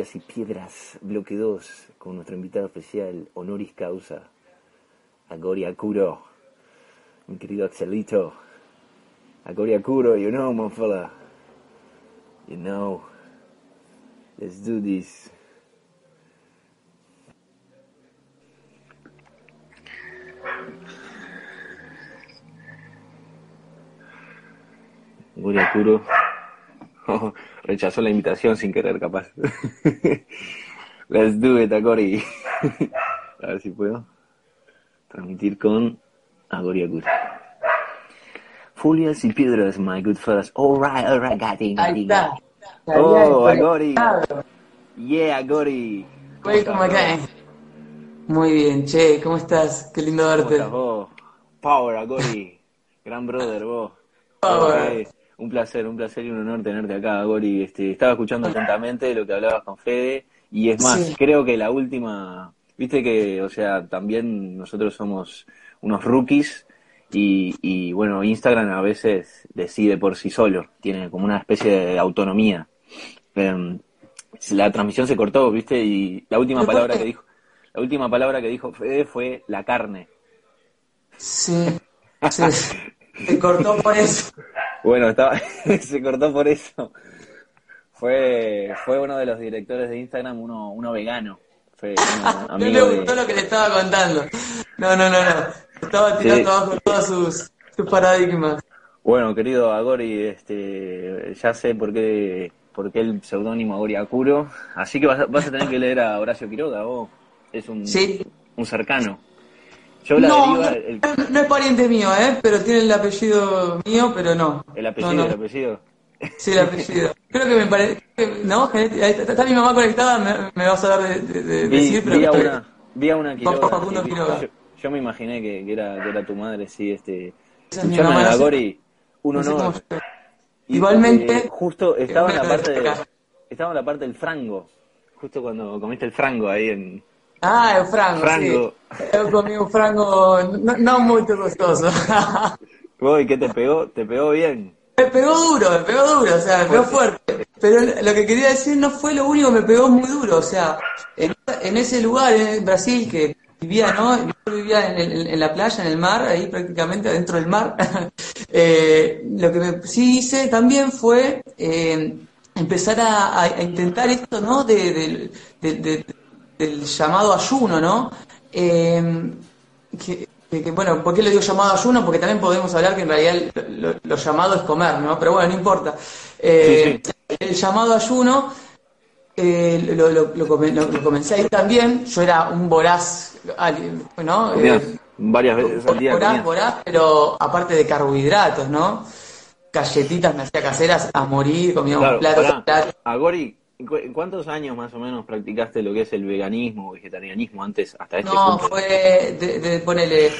Y Piedras, bloque 2, con nuestro invitado especial, honoris causa, Agoria Kuro, mi querido Axelito. Agoria Kuro, you know, my fella. You know. Let's do this. Agoria Kuro. Rechazó la invitación sin querer, capaz. Let's do it, Agori. A ver si puedo transmitir con Agoria Kuro. Folias y piedras, my good fellas. All right, all right, got it, got Ahí it, got está. it. Oh, Agori. Yeah, Agori. ¿cómo acá? Muy bien, che, ¿cómo estás? Qué lindo ¿Cómo verte. estás vos? Power, Agori. Gran brother, vos. Power. Un placer, un placer y un honor tenerte acá, Agori. Este, estaba escuchando atentamente lo que hablabas con Fede. Y es más, Sí. creo que la última. Viste que, o sea, también nosotros somos unos rookies. Y, y bueno, Instagram a veces decide por sí solo. Tiene como una especie de autonomía. Em, la transmisión se cortó, ¿viste? Y la última ¿Pero por palabra que dijo, la última palabra que dijo Fede fue la carne. Sí, sí. Se cortó por eso. Bueno, estaba, se cortó por eso. Fue, fue uno de los directores de Instagram, uno, uno vegano. Fue uno No le de, gustó lo que le estaba contando. No, no, no, no. Estaba tirando Sí. abajo todos sus, sus paradigmas. Bueno, querido Agori, este, ya sé por qué, por qué el seudónimo Agori Akuro. Así que vas a, vas a tener que leer a Horacio Quiroga, vos. Es un, Sí. un cercano. Yo la No, no, deriva, el, no es pariente mío, ¿eh? Pero tiene el apellido mío, pero no. el apellido, No, el apellido. Sí, el apellido. Creo que me parece. ¿No? Está, mi mamá conectada, me, me vas a dar de, de- de- Vi, decir, pero. vi a una, vi a una Quiroga. Facundo. Yo, yo me imaginé que, que era, que era tu madre, sí, este. Esa es sé- Agori, un sé honor. Igualmente- eh, justo estaba en la Bueno, parte de, estaba en la parte del frango. Justo cuando comiste el frango ahí en Ah, el frango, Frango. sí. Comí un frango no, no muy costoso. Vos, ¿y qué te pegó? ¿Te pegó bien? me pegó duro, me pegó duro, o sea, me pegó fuerte. Pero lo que quería decir no fue lo único, me pegó muy duro, o sea, en, en ese lugar, en Brasil, que vivía, ¿no? Yo vivía en, el- en la playa, en el mar, ahí prácticamente adentro del mar. Eh, lo que me, sí hice también fue eh, empezar a, intentar esto, ¿no? De, del- de- de- del llamado ayuno, ¿no? Eh, que, que- bueno, ¿por qué le digo llamado ayuno? Porque también podemos hablar que en realidad lo, lo- lo llamado es comer, ¿no? Pero bueno, no importa. Eh, El llamado ayuno eh, lo, lo- lo come- lo- lo comencé ahí también. Yo era un voraz, ¿no? Comías Eh, varias veces al día. voraz, voraz, pero aparte de carbohidratos, ¿no? Galletitas me hacía caseras a morir, comía un Claro, plato pará. plato. ¿Cu- ¿cuántos años más o menos practicaste lo que es el veganismo o vegetarianismo antes, hasta este No, punto? fue de, de ponele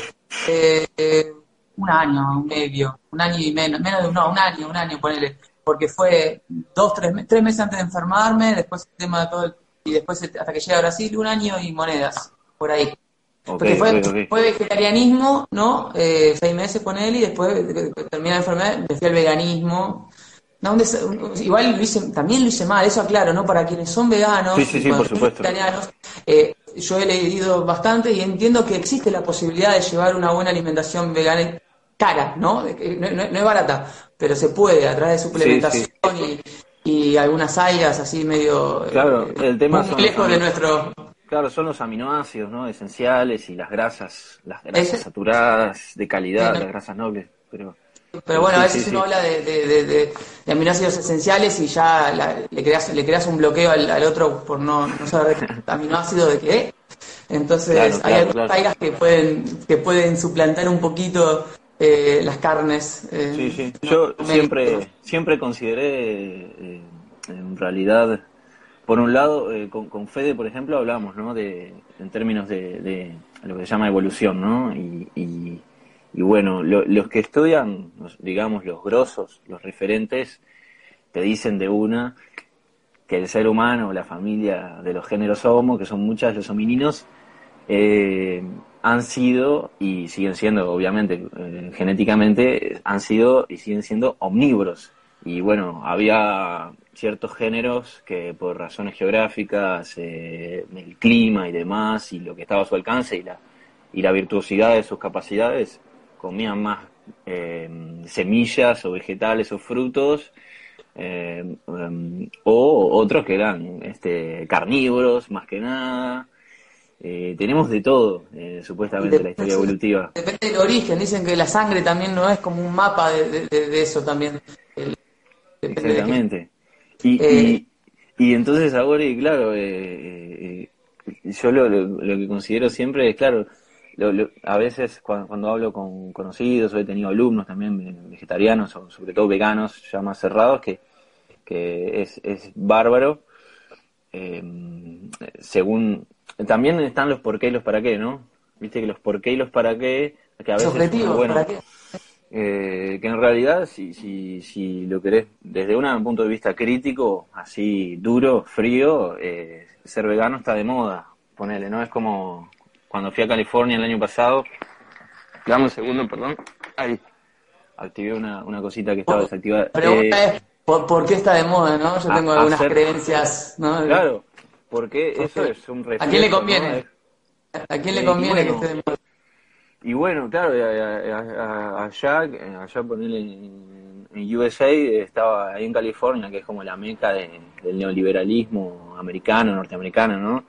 eh, eh, un año, un medio, un año y menos, menos de un, no, un año, un año, ponele, porque fue dos, tres, tres meses antes de enfermarme, después el tema de todo el- y después hasta que llegué a Brasil, un año y monedas, por ahí. Porque fue, vegetarianismo, ¿no? Eh, seis meses ponele y después de- de- de- terminé la enfermedad, me fui al veganismo. No, un des- un- igual lo hice, también lo hice mal, eso aclaro, ¿no? Para quienes son veganos, Sí, sí, sí, por supuesto. vegetarianos, eh, yo he leído bastante y entiendo que existe la posibilidad de llevar una buena alimentación vegana cara, ¿no? No, no- no es barata, pero se puede a través de suplementación Y, y algunas algas así medio eh, Claro, el tema son lejos de nuestro Claro, son los aminoácidos, ¿no? Esenciales y las grasas, las grasas saturadas, de calidad, las grasas nobles. Pero Pero bueno, Sí, a veces sí, uno sí. habla de, de, de, de- de aminoácidos esenciales y ya la- le, creas, le creas un bloqueo al, al otro por no, no saber aminoácido de qué. Entonces Claro, hay claro, algunas claro. que pueden, que pueden suplantar un poquito eh, las carnes. eh, sí, sí. Yo no siempre, siempre consideré, eh, en realidad, por un lado, eh, con, con Fede, por ejemplo, hablamos, ¿no? De, en términos de, de lo que se llama evolución, ¿no? Y, y, y bueno, lo- los que estudian, digamos, los grosos, los referentes, te dicen de una que el ser humano, la familia de los géneros Homo, que son muchas, los homininos, eh, han sido y siguen siendo, obviamente, eh, genéticamente, han sido y siguen siendo omnívoros. Y bueno, había ciertos géneros que por razones geográficas, eh, el clima y demás, y lo que estaba a su alcance y la, y la virtuosidad de sus capacidades, comían más eh, semillas o vegetales o frutos, eh, um, o otros que eran este, carnívoros más que nada. Eh, tenemos de todo, eh, supuestamente, en la historia evolutiva. Depende del origen, dicen que la sangre también no es como un mapa de, de, eso también. Exactamente. Y, y, y, entonces ahora, y claro, yo lo, lo, que considero siempre es, claro, a veces cuando, hablo con conocidos o he tenido alumnos también vegetarianos o sobre todo veganos ya más cerrados, que, que es, es bárbaro. Eh, según también están los por qué y los para qué, ¿no? Viste que los por qué y los para qué, que a veces bueno, ¿para qué? Eh, que en realidad si, si, si lo querés desde un punto de vista crítico, así duro, frío, eh, ser vegano está de moda, ponele, ¿no? Es como cuando fui a California el año pasado, dame un segundo, perdón, ahí, activé una, una cosita que estaba desactivada. Pregunta eh, es, ¿por, qué está de moda, no? Yo tengo algunas creencias, ¿no? Claro, porque eso es un reflejo, ¿A quién le conviene? ¿A quién le conviene que esté de moda? Y bueno, claro, allá, allá ponerle en, en, USA, estaba ahí en California, que es como la meca del neoliberalismo americano, norteamericano, ¿no?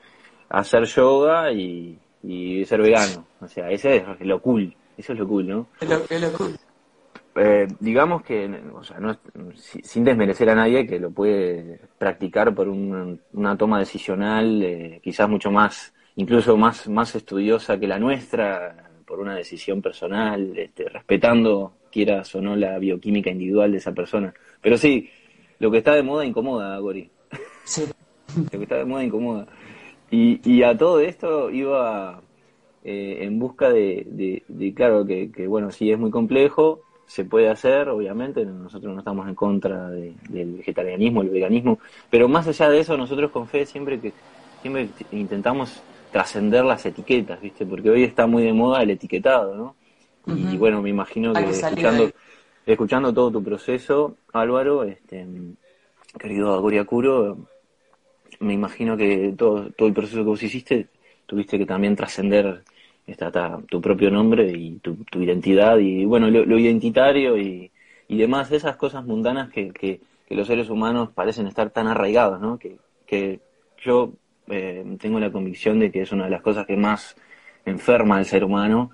Hacer yoga y, y ser vegano. O sea, ese es lo cool. Eso es lo cool, ¿no? Es lo, es lo cool. Eh, digamos que, o sea, no, sin desmerecer a nadie que lo puede practicar por una toma decisional, eh, quizás mucho más, incluso más, más estudiosa que la nuestra, por una decisión personal, este, respetando, quieras o no, la bioquímica individual de esa persona. Pero sí, lo que está de moda incomoda, Gori. Sí. lo que está de moda incomoda. Y, y a todo esto iba eh, en busca de, de, claro, que, que, bueno, sí es muy complejo, se puede hacer, obviamente, nosotros no estamos en contra del vegetarianismo, el veganismo, pero más allá de eso, nosotros con fe siempre que siempre intentamos trascender las etiquetas, ¿viste? Porque hoy está muy de moda el etiquetado, ¿no? Y bueno, me imagino que, escuchando, escuchando todo tu proceso, Álvaro, este, querido Agoriacuro, me imagino que todo, todo el proceso que vos hiciste tuviste que también trascender tu propio nombre y tu, identidad y bueno, lo, identitario y, y, demás, esas cosas mundanas que, que, los seres humanos parecen estar tan arraigados, ¿no? Que, que yo eh, tengo la convicción de que es una de las cosas que más enferma al ser humano.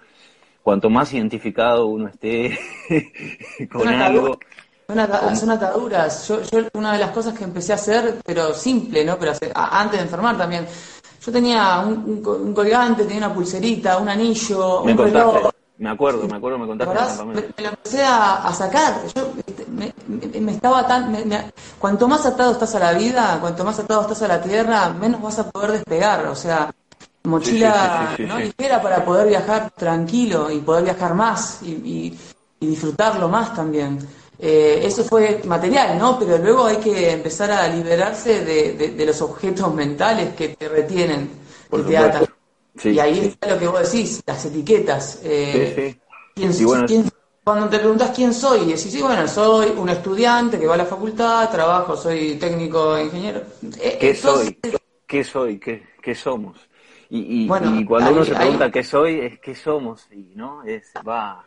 Cuanto más identificado uno esté con algo, son ataduras. Yo, yo, una de las cosas que empecé a hacer, pero simple, ¿no? Pero antes de enfermar también. Yo tenía un, colgante, tenía una pulserita, un anillo, me un reloj. Me acuerdo, me acuerdo, me contaste. Me, me, lo empecé a, sacar. Yo este, me, estaba tan. cuanto más atado estás a la vida, cuanto más atado estás a la tierra, menos vas a poder despegar. O sea, mochila no ligera para poder viajar tranquilo y poder viajar más y, y disfrutarlo más también. Eh, eso fue material, ¿no? Pero luego hay que empezar a liberarse de, los objetos mentales que te retienen, que te atan. y ahí está lo que vos decís, las etiquetas. Eh, cuando te preguntas quién soy, decís, sí, bueno, soy un estudiante que va a la facultad, trabajo, soy técnico ingeniero. Eh, ¿Qué soy? ¿Qué soy? ¿Qué, somos? Y, cuando uno se pregunta qué soy, es qué somos, y no, es, va,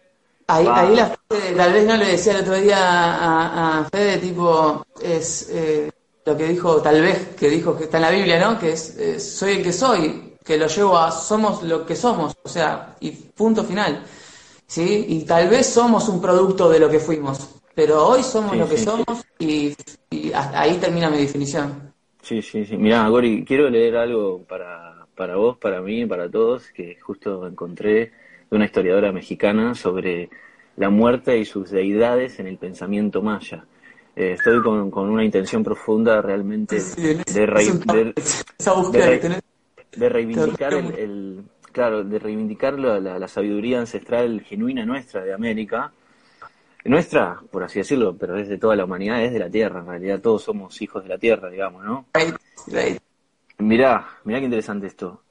Ahí, ahí la tal vez no le decía el otro día a, Fede, tipo, es eh, lo que dijo, tal vez, que dijo que está en la Biblia, ¿no? Que es, soy el que soy, que lo llevo a somos lo que somos, o sea, y punto final. ¿Sí? Y tal vez somos un producto de lo que fuimos, pero hoy somos lo que somos Y, ahí termina mi definición. Sí, sí, sí. Mirá, Gori, quiero leer algo para, para vos, para mí, para todos, que justo encontré de una historiadora mexicana sobre la muerte y sus deidades en el pensamiento maya. Eh, estoy con, una intención profunda realmente de, reivindicar el, claro, de reivindicar la, sabiduría ancestral genuina nuestra de América, nuestra, por así decirlo, pero es de toda la humanidad, es de la Tierra, en realidad todos somos hijos de la Tierra, digamos, ¿no? Mirá, mirá qué interesante esto.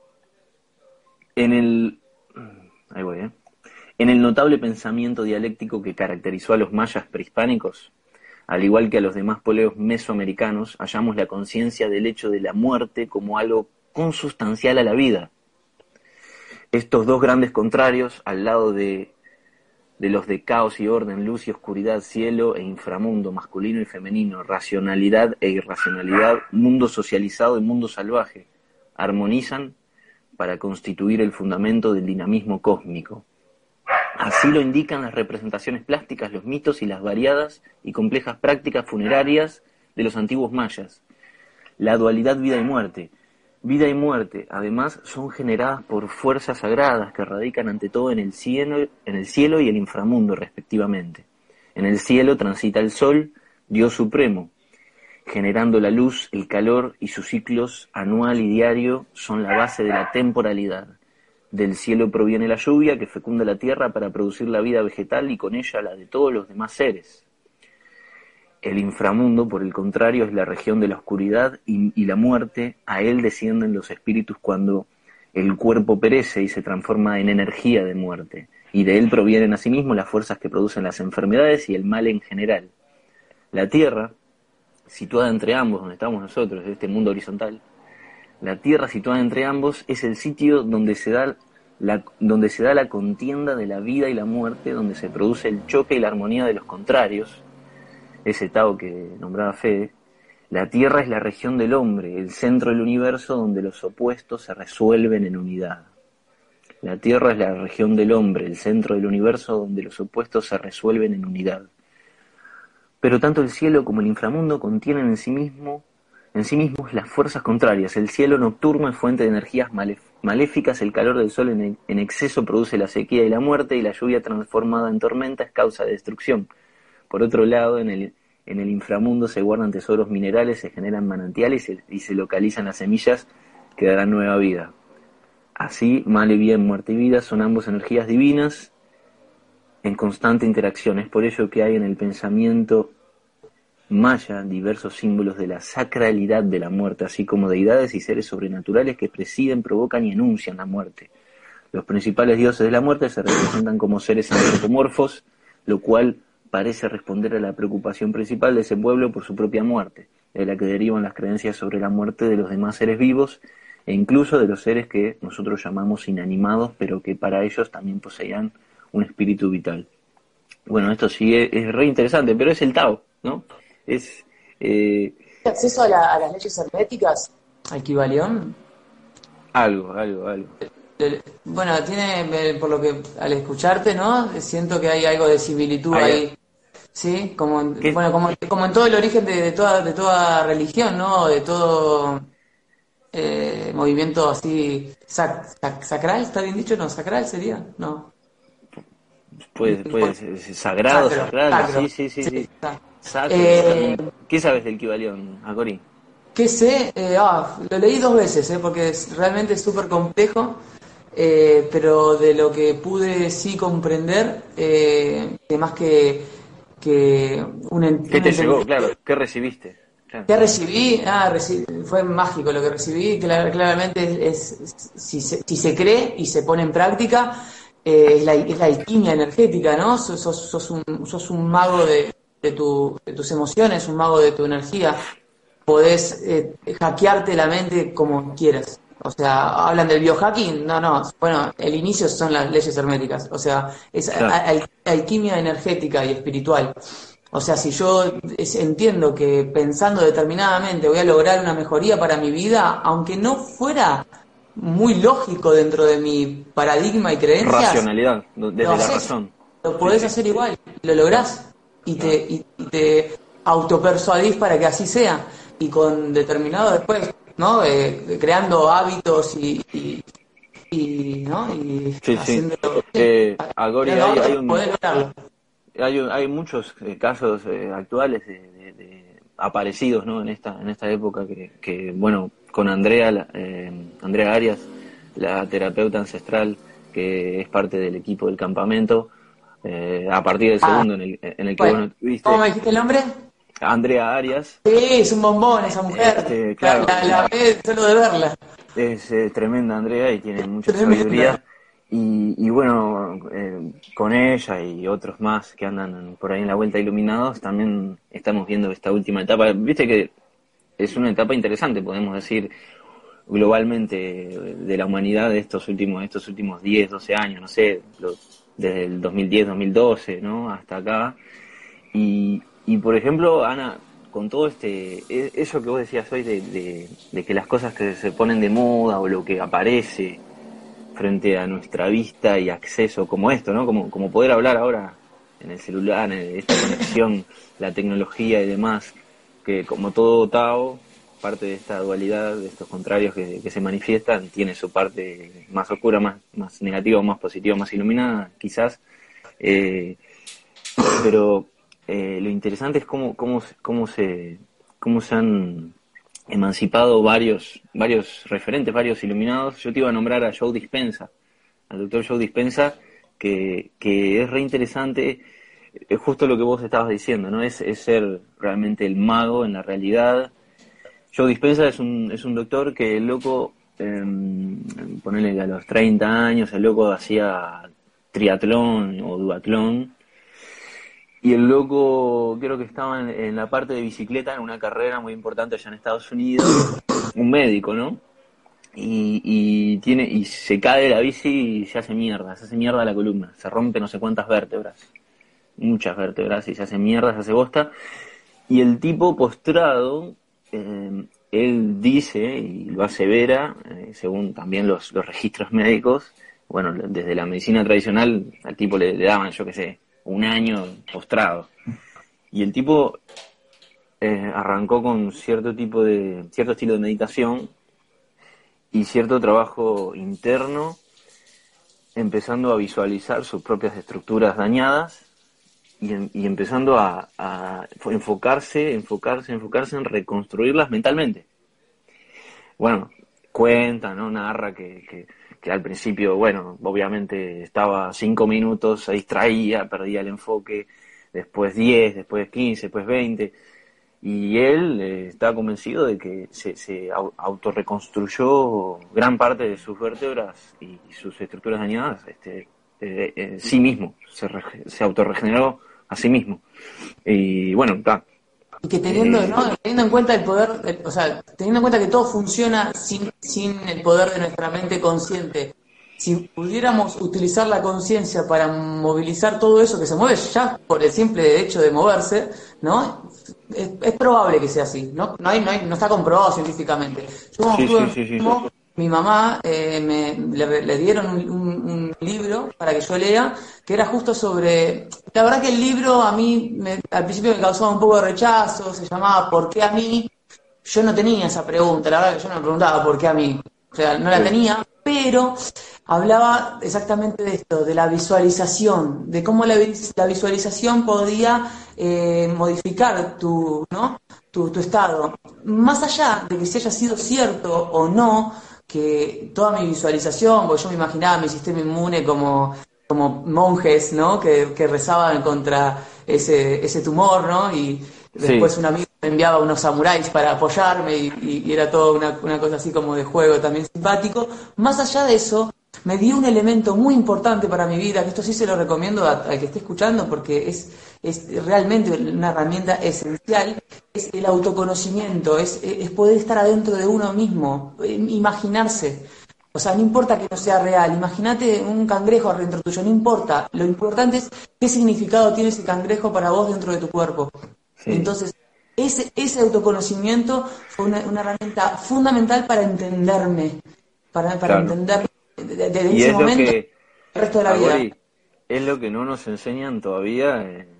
En el ahí voy, ¿eh? En el notable pensamiento dialéctico que caracterizó a los mayas prehispánicos, al igual que a los demás poleos mesoamericanos, hallamos la conciencia del hecho de la muerte como algo consustancial a la vida. Estos dos grandes contrarios, al lado de, de los de caos y orden, luz y oscuridad, cielo e inframundo, masculino y femenino, racionalidad e irracionalidad, mundo socializado y mundo salvaje, armonizan para constituir el fundamento del dinamismo cósmico. Así lo indican las representaciones plásticas, los mitos y las variadas y complejas prácticas funerarias de los antiguos mayas. La dualidad vida y muerte. Vida y muerte, además, son generadas por fuerzas sagradas que radican ante todo en el cielo, en el cielo y el inframundo, respectivamente. En el cielo transita el sol, Dios supremo, generando la luz, el calor y sus ciclos anual y diario son la base de la temporalidad. Del cielo proviene la lluvia que fecunda la tierra para producir la vida vegetal y con ella la de todos los demás seres. El inframundo, por el contrario, es la región de la oscuridad y, la muerte. A él descienden los espíritus cuando el cuerpo perece y se transforma en energía de muerte. Y de él provienen asimismo las fuerzas que producen las enfermedades y el mal en general. La tierra, situada entre ambos, donde estamos nosotros, este mundo horizontal, la tierra situada entre ambos es el sitio donde se da la, donde se da la contienda de la vida y la muerte, donde se produce el choque y la armonía de los contrarios, ese Tao que nombraba Fede, la Tierra es la región del hombre, el centro del universo donde los opuestos se resuelven en unidad. La Tierra es la región del hombre, el centro del universo donde los opuestos se resuelven en unidad. Pero tanto el cielo como el inframundo contienen en sí mismo en sí mismos las fuerzas contrarias. El cielo nocturno es fuente de energías maléficas, el calor del sol en, exceso produce la sequía y la muerte, y la lluvia transformada en tormenta es causa de destrucción. Por otro lado, en el, en el inframundo se guardan tesoros minerales, se generan manantiales y se, localizan las semillas que darán nueva vida. Así, mal y bien, muerte y vida son ambos energías divinas en constante interacción. Es por ello que hay en el pensamiento maya diversos símbolos de la sacralidad de la muerte, así como deidades y seres sobrenaturales que presiden, provocan y enuncian la muerte. Los principales dioses de la muerte se representan como seres antropomorfos, lo cual parece responder a la preocupación principal de ese pueblo por su propia muerte, de la que derivan las creencias sobre la muerte de los demás seres vivos e incluso de los seres que nosotros llamamos inanimados, pero que para ellos también poseían un espíritu vital. Bueno, esto sí es, es re interesante, pero es el Tao, ¿no? es... Eh, ¿Acceso a, las leyes herméticas? ¿Al Kibalión? Algo, algo, algo. Bueno, tiene, por lo que al escucharte, ¿no? Siento que hay algo de similitud ahí. Sí, como, bueno, como, como, en todo el origen de, toda, de toda religión, ¿no? De todo eh, movimiento así sacral, ¿está bien dicho? No, sacral sería, no. Puede ser sagrado, sagrado, sí, sí, sí. Eh, ¿Qué sabes del Kibalión, Agori? ¿Qué sé? Eh, ah, lo leí dos veces, eh, porque es realmente súper complejo, eh, pero de lo que pude sí comprender, eh, más que, que un ¿Qué te llegó? Claro, ¿qué recibiste? ¿Qué recibí? Ah, fue mágico lo que recibí, claramente es, si, se, si se cree y se pone en práctica, es la, es, la, alquimia energética, ¿no? Sos, sos, un, sos un mago de, de, tu, de tus emociones, un mago de tu energía. Podés eh, hackearte la mente como quieras. O sea, hablan del biohacking. No, no. Bueno, el inicio son las leyes herméticas. O sea, es alquimia energética y espiritual. O sea, si yo entiendo que pensando determinadamente voy a lograr una mejoría para mi vida, aunque no fuera muy lógico dentro de mi paradigma y creencias. Racionalidad, desde la razón. Lo podés hacer igual, lo lográs y te, y te autopersuadís para que así sea. Y con determinado después, ¿no? Eh, creando hábitos y, y, ¿no? Y sí, sí. Eh, hay, hay, muchos eh, casos eh, actuales de, aparecidos, ¿no? En esta, en esta época que, que bueno, con Andrea, Andrea Arias, la terapeuta ancestral que es parte del equipo del campamento, eh, a partir del ah. segundo en el, en el que bueno, vos ¿Cómo me dijiste el nombre? Andrea Arias. Sí, es un bombón esa mujer. Este, claro, la, la, solo de verla. Es eh, tremenda Andrea y tiene mucha sabiduría. y, bueno, eh, con ella y otros más que andan por ahí en la vuelta iluminados, también estamos viendo esta última etapa. Viste que es una etapa interesante, podemos decir, globalmente de la humanidad de estos últimos, estos últimos 10, 12 años, no sé, desde el 2010, 2012, ¿no? Hasta acá. Y, y por ejemplo, Ana, con todo este, e, eso que vos decías hoy de, de que las cosas que se ponen de moda o lo que aparece, frente a nuestra vista y acceso como esto, ¿no? Como, como poder hablar ahora en el celular, en esta conexión, la tecnología y demás, que como todo Tao, parte de esta dualidad, de estos contrarios que, se manifiestan, tiene su parte más oscura, más, más negativa, más positiva, más iluminada, quizás. Eh, pero eh, lo interesante es cómo, cómo, cómo, se, cómo se han emancipado varios, varios referentes, varios iluminados. Yo te iba a nombrar a Joe Dispensa, al doctor Joe Dispensa, que, que es re interesante, es justo lo que vos estabas diciendo, ¿no? Es, es ser realmente el mago en la realidad. Joe Dispensa es un, es un doctor que el loco, eh, ponele a los 30 años, el loco hacía triatlón o duatlón, y el loco creo que estaba en, la parte de bicicleta en una carrera muy importante allá en Estados Unidos, un médico, ¿no? Y, tiene y se cae de la bici y se hace mierda, se hace mierda la columna, se rompe no sé cuántas vértebras, muchas vértebras y se hace mierda, se hace bosta. Y el tipo postrado, eh, él dice y lo asevera, eh, según también los, los registros médicos, bueno, desde la medicina tradicional al tipo le, daban, yo qué sé, un año postrado. Y el tipo eh, arrancó con cierto tipo de, cierto estilo de meditación y cierto trabajo interno, empezando a visualizar sus propias estructuras dañadas y, y empezando a, enfocarse, enfocarse, enfocarse en reconstruirlas mentalmente. Bueno, cuenta, ¿no? Narra que que al principio, bueno, obviamente estaba cinco minutos, se distraía, perdía el enfoque, después diez, después quince, después veinte, y él eh, estaba convencido de que se, se autorreconstruyó gran parte de sus vértebras y, sus estructuras dañadas este, eh, eh, sí mismo, se, se autorregeneró a sí mismo. Y bueno, está, y que teniendo, ¿no? teniendo en cuenta el poder, o sea, teniendo en cuenta que todo funciona sin, sin el poder de nuestra mente consciente, si pudiéramos utilizar la conciencia para movilizar todo eso que se mueve ya por el simple hecho de moverse, ¿no? Es, probable que sea así, ¿no? No, hay, no, hay, no está comprobado científicamente. Yo sí, mi mamá eh, me, le, dieron un, libro para que yo lea, que era justo sobre... La verdad que el libro a mí al principio me causaba un poco de rechazo, se llamaba ¿Por qué a mí? Yo no tenía esa pregunta, la verdad que yo no me preguntaba ¿por qué a mí? O sea, no la tenía, pero hablaba exactamente de esto, de la visualización, de cómo la, visualización podía eh, modificar tu, ¿no? Tu, tu estado. Más allá de que se haya sido cierto o no, que toda mi visualización, porque yo me imaginaba mi sistema inmune como, como monjes, ¿no? Que, que rezaban contra ese, ese tumor, ¿no? Y después un amigo me enviaba unos samuráis para apoyarme y, y era todo una, una, cosa así como de juego también simpático. Más allá de eso, me dio un elemento muy importante para mi vida, que esto sí se lo recomiendo al que esté escuchando porque es, es realmente una herramienta esencial, es el autoconocimiento, es, es poder estar adentro de uno mismo, imaginarse. O sea, no importa que no sea real, imagínate un cangrejo adentro tuyo, no importa. Lo importante es qué significado tiene ese cangrejo para vos dentro de tu cuerpo. Entonces, ese, ese autoconocimiento fue una, herramienta fundamental para entenderme, para, para entenderme desde ese momento el resto de la vida. Es lo que no nos enseñan todavía en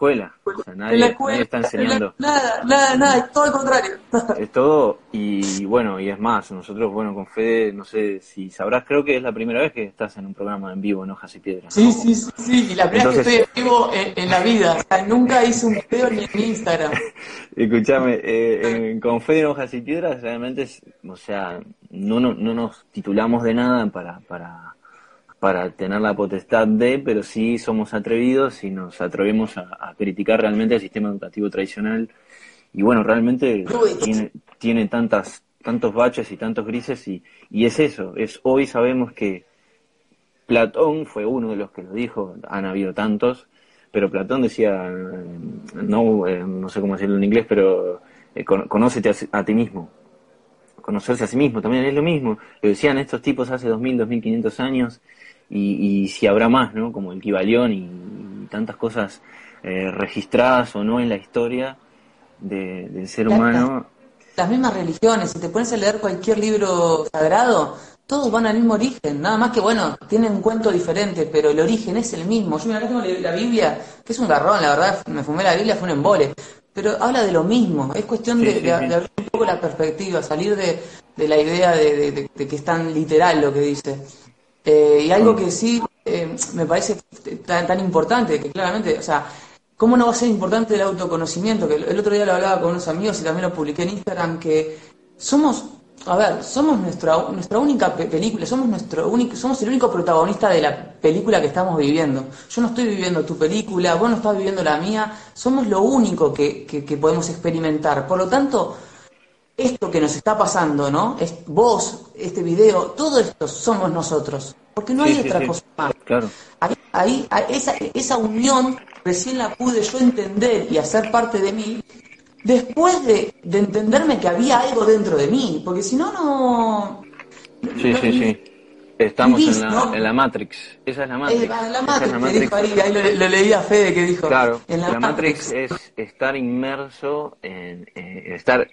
escuela. O sea, nadie, está enseñando. nada, nada, nada, es todo al contrario. Es todo, y bueno, y es más, nosotros, bueno, con Fede, no sé si sabrás, creo que es la primera vez que estás en un programa en vivo en Hojas y Piedras. Sí, sí, sí, sí, y la primera vez que estoy en vivo en, la vida. O sea, nunca hice un video ni en Instagram. Escúchame, eh, con Fede en Hojas y Piedras realmente, es, o sea, no, no, no nos titulamos de nada para, para, para tener la potestad de, pero sí somos atrevidos y nos atrevemos a, criticar realmente el sistema educativo tradicional. Y bueno, realmente tiene, tiene tantas, tantos baches y tantos grises y, y es eso, es hoy sabemos que Platón fue uno de los que lo dijo, han habido tantos, pero Platón decía, no, no sé cómo decirlo en inglés, pero conócete a, ti mismo. Conocerse a sí mismo también es lo mismo. Lo decían estos tipos hace 2000, 2500 años y, y si habrá más, ¿no? Como el Kibalión y, tantas cosas registradas o no en la historia del ser humano las mismas religiones, si te pones a leer cualquier libro sagrado, todos van al mismo origen, nada más que bueno, tienen un cuento diferente, pero el origen es el mismo. Yo mira, tengo la Biblia, que es un garrón, la verdad, me fumé la Biblia, fue un embole, pero habla de lo mismo, es cuestión de, abrir un poco la perspectiva, salir de, la idea de, que es tan literal lo que dice. Eh, y algo que sí eh, me parece tan, tan importante, que claramente, o sea, ¿Cómo no va a ser importante el autoconocimiento? Que el otro día lo hablaba con unos amigos y también lo publiqué en Instagram, que somos, a ver, somos nuestra, nuestra única película, somos, nuestro único, somos el único protagonista de la película que estamos viviendo. Yo no estoy viviendo tu película, vos no estás viviendo la mía, somos lo único que, que, podemos experimentar. Por lo tanto, esto que nos está pasando, ¿no? Es vos, este video, todo esto somos nosotros. Porque no hay otra cosa más. Claro. Ahí, ahí, esa, esa unión recién la pude yo entender y hacer parte de mí después de, entenderme que había algo dentro de mí, porque si no, no... Sí, sí, sí. Estamos en, la, en, la, Matrix. Esa es la Matrix. Eh, la Matrix, ahí, lo, leía a Fede que dijo. Claro, en la, Matrix, es estar inmerso en estar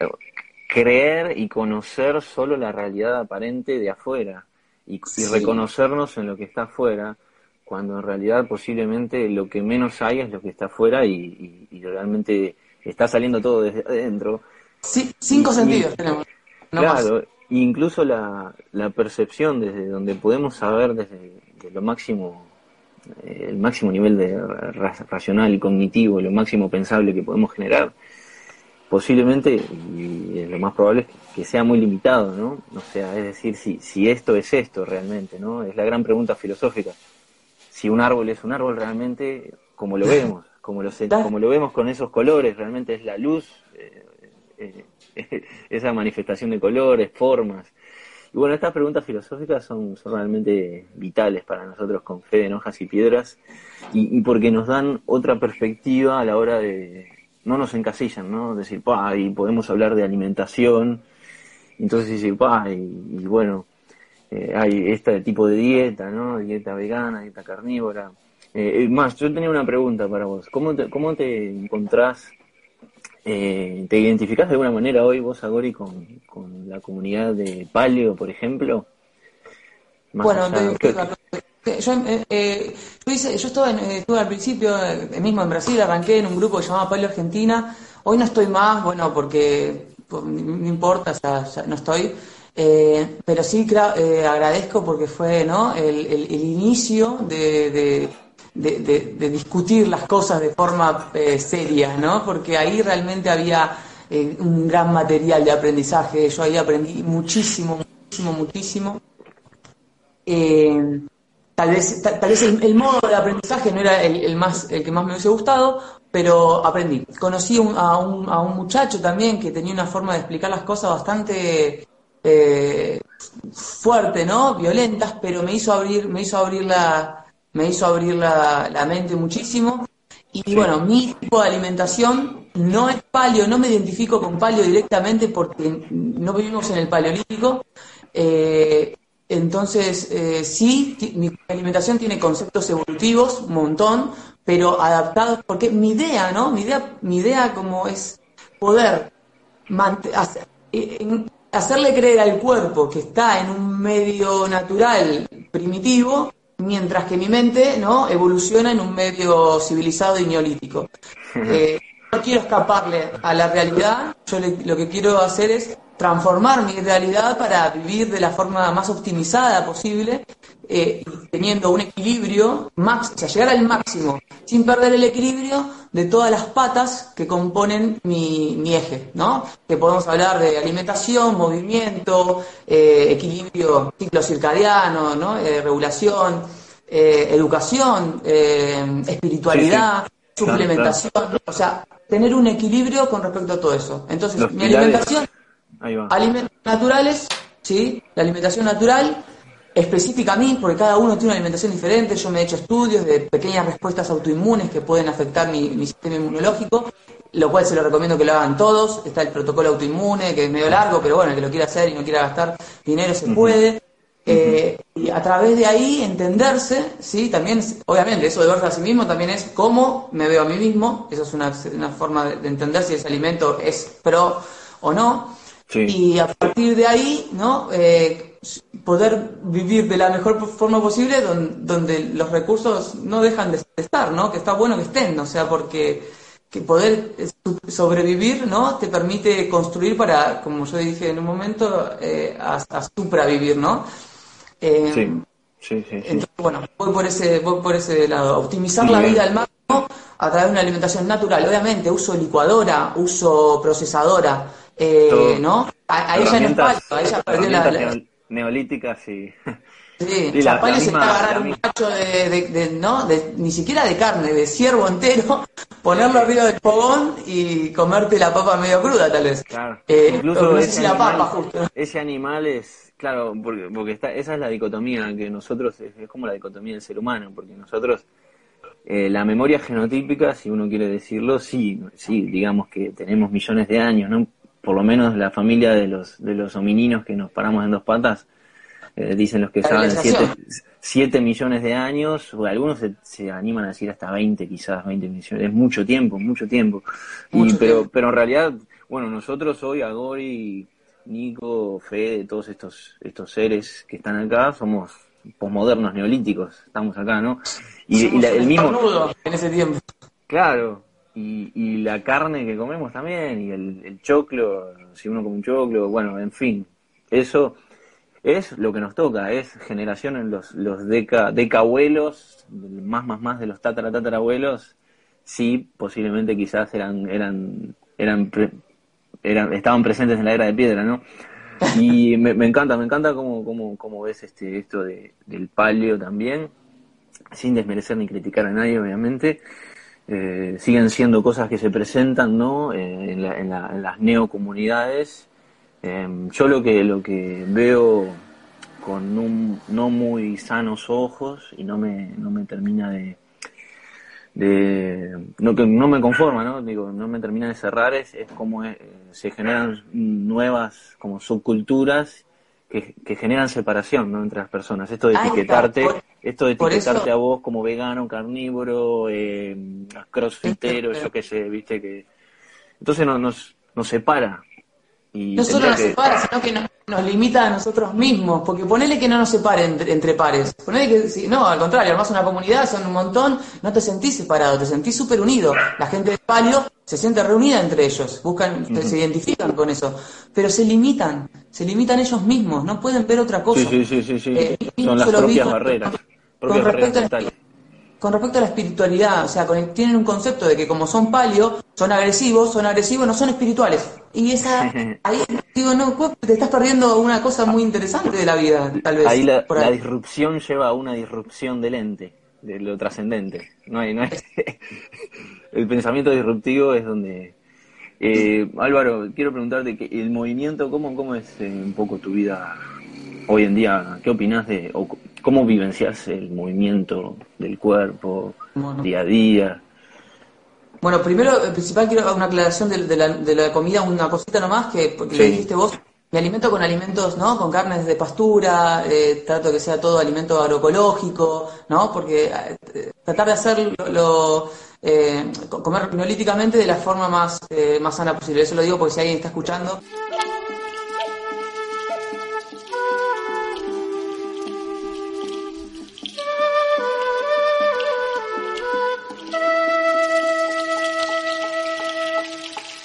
creer y conocer solo la realidad aparente de afuera y, y reconocernos en lo que está afuera cuando en realidad posiblemente lo que menos hay es lo que está afuera y, realmente está saliendo todo desde adentro. Sí, cinco sentidos tenemos. claro, incluso la, la, percepción desde donde podemos saber desde lo máximo, eh, el máximo nivel de racional y cognitivo, lo máximo pensable que podemos generar, posiblemente, y lo más probable es que sea muy limitado, ¿no? O sea, es decir, si, si esto es esto realmente, ¿no? Es la gran pregunta filosófica si un árbol es un árbol realmente como lo vemos, como lo, como lo vemos con esos colores, realmente es la luz, eh, eh, esa manifestación de colores, formas. Y bueno, estas preguntas filosóficas son, son realmente vitales para nosotros con fe en hojas y piedras y, porque nos dan otra perspectiva a la hora de, no nos encasillan, ¿no? Decir, pa, y podemos hablar de alimentación, entonces decir, pa, y bueno, eh, hay este tipo de dieta, ¿no? Dieta vegana, dieta carnívora. Eh, más, yo tenía una pregunta para vos. ¿Cómo te, cómo te encontrás, eh, te identificás de alguna manera hoy vos, Agori, con, con la comunidad de paleo, por ejemplo? bueno, yo, eh, yo, hice, estuve, al principio, mismo en Brasil, arranqué en un grupo que se llamaba Paleo Argentina. Hoy no estoy más, bueno, porque no importa, sea, no estoy. Eh, pero sí eh, agradezco porque fue ¿no? el, el, inicio de, de, discutir las cosas de forma eh, seria, ¿no? porque ahí realmente había un gran material de aprendizaje. Yo ahí aprendí muchísimo, muchísimo, muchísimo. Tal vez, tal, vez el, modo de aprendizaje no era el, más, el que más me hubiese gustado, pero aprendí. Conocí a, un, a un muchacho también que tenía una forma de explicar las cosas bastante eh, fuerte, ¿no? Violentas, pero me hizo abrir, me hizo abrir la, me hizo abrir la, mente muchísimo. Y bueno, mi tipo de alimentación no es palio, no me identifico con palio directamente porque no vivimos en el paleolítico. Eh, entonces, eh, sí, mi alimentación tiene conceptos evolutivos, un montón, pero adaptados, porque mi idea, ¿no? Mi idea, mi idea como es poder hacer, hacerle creer al cuerpo que está en un medio natural primitivo, mientras que mi mente no evoluciona en un medio civilizado y neolítico. Eh, no quiero escaparle a la realidad, yo lo que quiero hacer es transformar mi realidad para vivir de la forma más optimizada posible, eh, teniendo un equilibrio, max, o sea, llegar al máximo, sin perder el equilibrio de todas las patas que componen mi, eje, ¿no? Que podemos hablar de alimentación, movimiento, eh, equilibrio ciclo circadiano, ¿no? Eh, regulación, educación, espiritualidad, suplementación, o sea, tener un equilibrio con respecto a todo eso. Entonces, mi alimentación Alimentos naturales, ¿sí? La alimentación natural, específica a mí, porque cada uno tiene una alimentación diferente. Yo me he hecho estudios de pequeñas respuestas autoinmunes que pueden afectar mi, sistema inmunológico, lo cual se lo recomiendo que lo hagan todos. Está el protocolo autoinmune, que es medio largo, pero bueno, el que lo quiera hacer y no quiera gastar dinero se puede. Eh, y a través de ahí entenderse, ¿sí? También, obviamente, eso de verse a sí mismo también es cómo me veo a mí mismo. Eso es una, forma de, entender si ese alimento es pro o no. Y a partir de ahí, ¿no? Eh, poder vivir de la mejor forma posible donde, los recursos no dejan de estar, ¿no? Que está bueno que estén, o sea, porque que poder sobrevivir, ¿no? Te permite construir para, como yo dije en un momento, eh, a, a supravivir, ¿no? Eh, sí. Sí, sí, Entonces, bueno, voy por ese, voy por ese lado. Optimizar la vida al máximo a través de una alimentación natural. Obviamente, uso licuadora, uso procesadora, eh, ¿no? Ahí ya no fallo, ahí ya perdió la, Neolíticas y... Sí, y la, se está agarrar un cacho de, ¿no? De, ni siquiera de carne, de ciervo entero, ponerlo arriba del fogón y comerte la papa medio cruda, tal vez. Claro. Eh, Incluso ese, la papa, justo. ese animal es Claro, porque, porque está, esa es la dicotomía que nosotros, es, como la dicotomía del ser humano, porque nosotros, eh, la memoria genotípica, si uno quiere decirlo, sí, sí, digamos que tenemos millones de años, ¿no? Por lo menos la familia de los, de los homininos que nos paramos en dos patas, eh, dicen los que saben, siete, millones de años, o algunos se, animan a decir hasta 20 quizás, 20 millones, es mucho tiempo, mucho tiempo. y, pero, pero en realidad, bueno, nosotros hoy, Agori, Nico, Fede, todos estos, estos seres que están acá, somos posmodernos, neolíticos, estamos acá, ¿no? Y, el mismo... En ese tiempo. Claro, y, y la carne que comemos también, y el, choclo, si uno come un choclo, bueno, en fin, eso es lo que nos toca, es generación en los, los deca, decabuelos, más más más de los tatara tatarabuelos, sí, posiblemente quizás eran, eran, eran estaban presentes en la era de piedra, ¿no? Y me, encanta, me encanta cómo, cómo, cómo ves este, esto de, del palio también, sin desmerecer ni criticar a nadie, obviamente. Eh, siguen siendo cosas que se presentan, ¿no? Eh, en, la, en, las neocomunidades. Em, yo lo que, lo que veo con un, no muy sanos ojos y no me, no me termina de, de no que no me conforma no digo no me termina de cerrar es, es como eh, se generan nuevas como subculturas que, que generan separación ¿no? entre las personas. Esto de etiquetarte esto de etiquetarte a vos como vegano carnívoro eh, crossfitero yo qué sé viste que entonces no, nos nos separa. No solo nos separa, sino que nos, limita a nosotros mismos, porque ponele que no nos separe entre, pares, ponele que, si, no, al contrario, armás una comunidad, son un montón, no te sentís separado, te sentís súper unido. La gente de palio se siente reunida entre ellos, buscan, se identifican con eso, pero se limitan, se limitan ellos mismos, no pueden ver otra cosa. Sí, sí, sí, sí, eh, son las propias barreras, propias barreras con respecto a la espiritualidad, o sea, tienen un concepto de que como son palio, son agresivos, son agresivos, no son espirituales. Y esa, ahí digo, no, te estás perdiendo una cosa muy interesante de la vida, tal vez. Ahí la, disrupción lleva a una disrupción del ente, de lo trascendente. No hay, no hay. el pensamiento disruptivo es donde... Eh, Álvaro, quiero preguntarte, que el movimiento, ¿cómo, cómo es eh, un poco tu vida hoy en día? ¿Qué opinas de, ¿Cómo vivencias el movimiento del cuerpo día a día? Bueno, primero, en principal quiero una aclaración de, la, de la, comida, una cosita nomás, que porque le dijiste vos, me alimento con alimentos, ¿no? Con carnes de pastura, eh, trato que sea todo alimento agroecológico, ¿no? Porque eh, tratar de hacerlo, eh, comer neolíticamente de la forma más, más sana posible. Eso lo digo porque si alguien está escuchando